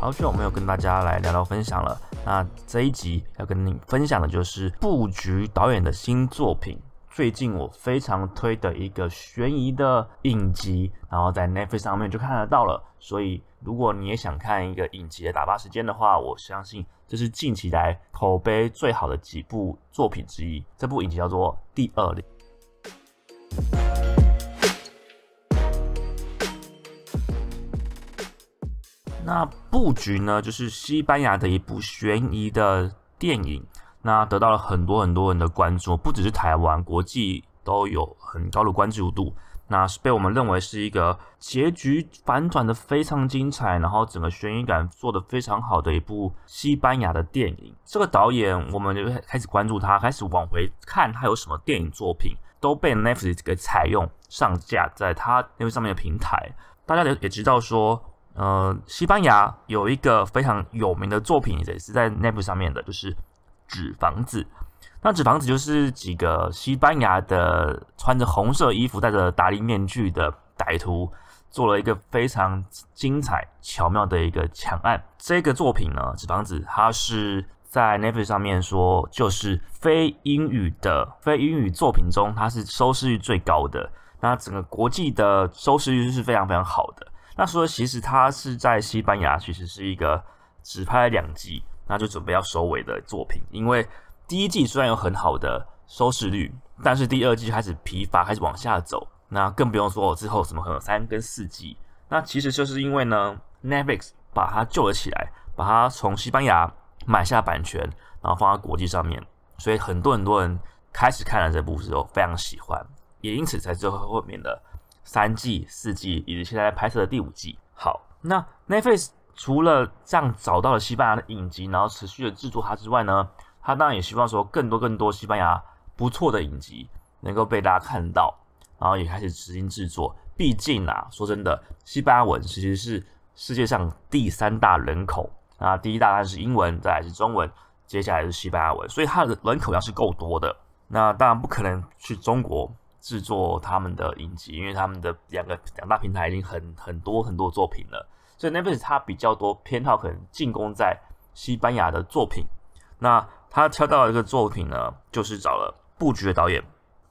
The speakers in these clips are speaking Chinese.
好久没有跟大家来聊聊分享了。那这一集要跟你分享的就是布局导演的新作品。最近我非常推的一个悬疑的影集，然后在 Netflix 上面就看得到了。所以如果你也想看一个影集的打发时间的话，我相信这是近期来口碑最好的几部作品之一。这部影集叫做《第二》。那布局呢，就是西班牙的一部悬疑的电影，那得到了很多很多人的关注，不只是台湾，国际都有很高的关注度。那是被我们认为是一个结局反转的非常精彩，然后整个悬疑感做的非常好的一部西班牙的电影。这个导演，我们就开始关注他，开始往回看他有什么电影作品，都被 Netflix 给采用上架在他那个上面的平台。大家也也知道说。呃，西班牙有一个非常有名的作品，也是在 n e t f 上面的，就是《纸房子》。那《纸房子》就是几个西班牙的穿着红色衣服、戴着达利面具的歹徒，做了一个非常精彩、巧妙的一个抢案。这个作品呢，《纸房子》它是在 n e t f 上面说，就是非英语的非英语作品中，它是收视率最高的。那整个国际的收视率是非常非常好的。那说其实它是在西班牙，其实是一个只拍两季，那就准备要收尾的作品。因为第一季虽然有很好的收视率，但是第二季开始疲乏，开始往下走。那更不用说我之后什么可能三跟四季。那其实就是因为呢，Netflix 把它救了起来，把它从西班牙买下版权，然后放在国际上面，所以很多很多人开始看了这部之后非常喜欢，也因此才最后后面的。三季、四季，以及现在拍摄的第五季。好，那 Netflix 除了这样找到了西班牙的影集，然后持续的制作它之外呢，它当然也希望说更多更多西班牙不错的影集能够被大家看到，然后也开始执行制作。毕竟啊，说真的，西班牙文其实是世界上第三大人口啊，第一大概是英文，再来是中文，接下来是西班牙文，所以它的人口要是够多的，那当然不可能去中国。制作他们的影集，因为他们的两个两大平台已经很很多很多作品了，所以 Netflix 它比较多偏好可能进攻在西班牙的作品。那他挑到一个作品呢，就是找了布局的导演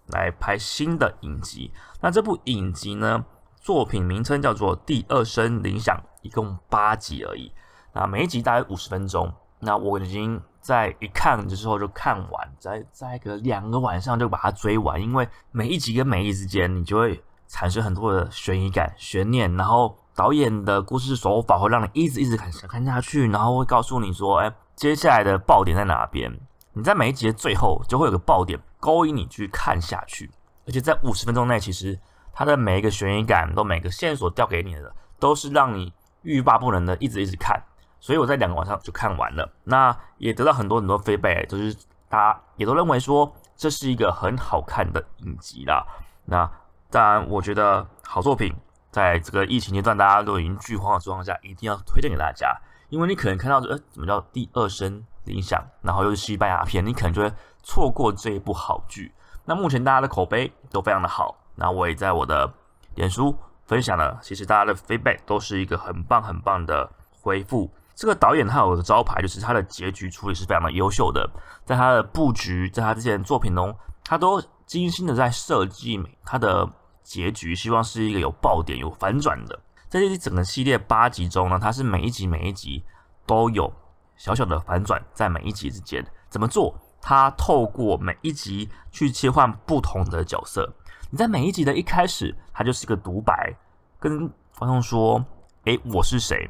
来拍新的影集。那这部影集呢，作品名称叫做《第二声铃响》，一共八集而已。那每一集大概五十分钟。那我已经在一看的时候就看完，在在个两个晚上就把它追完，因为每一集跟每一集之间，你就会产生很多的悬疑感、悬念，然后导演的故事手法会让你一直一直看看下去，然后会告诉你说，哎，接下来的爆点在哪边？你在每一集的最后就会有个爆点勾引你去看下去，而且在五十分钟内，其实它的每一个悬疑感都每个线索调给你的，都是让你欲罢不能的，一直一直看。所以我在两个晚上就看完了，那也得到很多很多 feedback，就是大家也都认为说这是一个很好看的影集啦。那当然，我觉得好作品在这个疫情阶段大家都已经剧荒的状况下，一定要推荐给大家，因为你可能看到呃怎么叫第二声铃响，然后又是西班牙片，你可能就会错过这一部好剧。那目前大家的口碑都非常的好，那我也在我的脸书分享了，其实大家的 feedback 都是一个很棒很棒的回复。这个导演他有个招牌，就是他的结局处理是非常的优秀的。在他的布局，在他之前作品中，他都精心的在设计他的结局，希望是一个有爆点、有反转的。在这一整个系列八集中呢，他是每一集每一集都有小小的反转，在每一集之间怎么做？他透过每一集去切换不同的角色。你在每一集的一开始，他就是一个独白，跟观众说：“诶，我是谁？”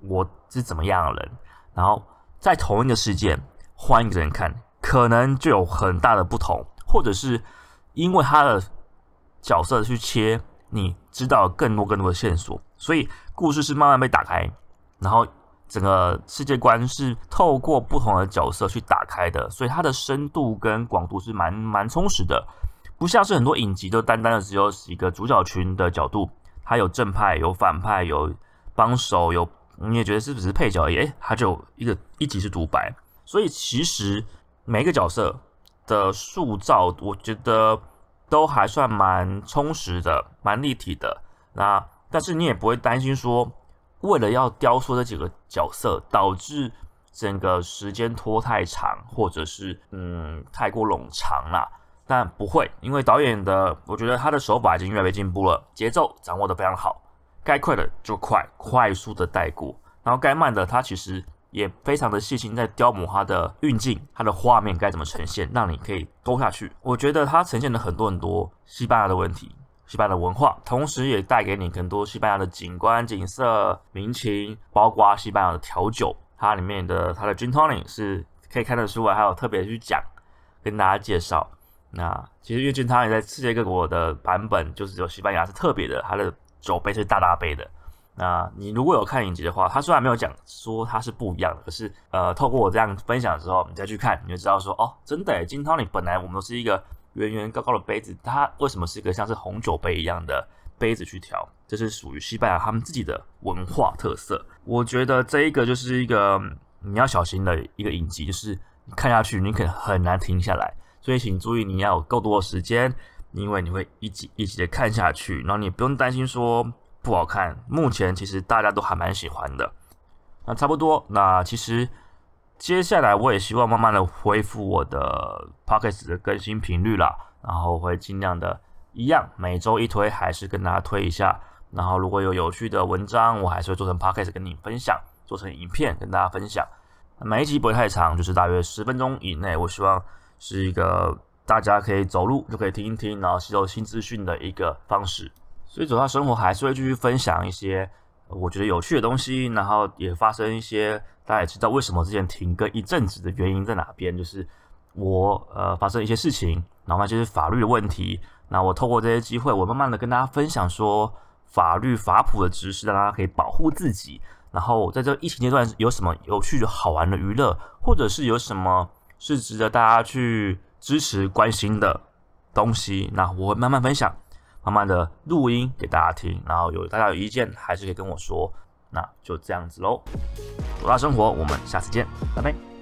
我是怎么样的人？然后在同一个事件换一个人看，可能就有很大的不同，或者是因为他的角色去切，你知道更多更多的线索，所以故事是慢慢被打开，然后整个世界观是透过不同的角色去打开的，所以它的深度跟广度是蛮蛮充实的，不像是很多影集都单单的只有几个主角群的角度，它有正派，有反派，有帮手，有。你也觉得是不是配角而已？诶，他就一个一集是独白，所以其实每个角色的塑造，我觉得都还算蛮充实的，蛮立体的。那但是你也不会担心说为了要雕塑这几个角色，导致整个时间拖太长，或者是嗯太过冗长了。但不会，因为导演的，我觉得他的手法已经越来越进步了，节奏掌握的非常好，该快的就快，快速的带过，然后该慢的，它其实也非常的细心在雕磨它的运镜，它的画面该怎么呈现，让你可以勾下去。我觉得它呈现了很多很多西班牙的问题，西班牙的文化，同时也带给你更多西班牙的景观、景色、民情，包括西班牙的调酒，它里面的它的 gin tonic 是可以看得出来，还有特别去讲跟大家介绍。那其实月俊他也在世界各国的版本，就是有西班牙是特别的，它的酒杯是大大杯的。那你如果有看影集的话，他虽然没有讲说它是不一样的，可是呃，透过我这样分享之后，你再去看，你就知道说哦，真的，金汤里本来我们都是一个圆圆高高的杯子，它为什么是一个像是红酒杯一样的杯子去调？这是属于西班牙他们自己的文化特色。我觉得这一个就是一个你要小心的一个影集，就是看下去，你可能很难停下来。所以请注意，你要有够多的时间，因为你会一集一集的看下去，然后你不用担心说不好看。目前其实大家都还蛮喜欢的。那差不多，那其实接下来我也希望慢慢的恢复我的 podcast 的更新频率啦，然后会尽量的一样，每周一推，还是跟大家推一下。然后如果有有趣的文章，我还是会做成 podcast 跟你分享，做成影片跟大家分享。每一集不会太长，就是大约十分钟以内。我希望。是一个大家可以走路就可以听一听，然后吸收新资讯的一个方式。所以走到生活还是会继续分享一些我觉得有趣的东西，然后也发生一些大家也知道为什么之前停更一阵子的原因在哪边，就是我呃发生一些事情，然后就是法律的问题。那我透过这些机会，我慢慢的跟大家分享说法律法普的知识，让大家可以保护自己。然后在这疫情阶段有什么有趣好玩的娱乐，或者是有什么。是值得大家去支持、关心的东西。那我会慢慢分享，慢慢的录音给大家听。然后有大家有意见，还是可以跟我说。那就这样子喽。多大生活，我们下次见，拜拜。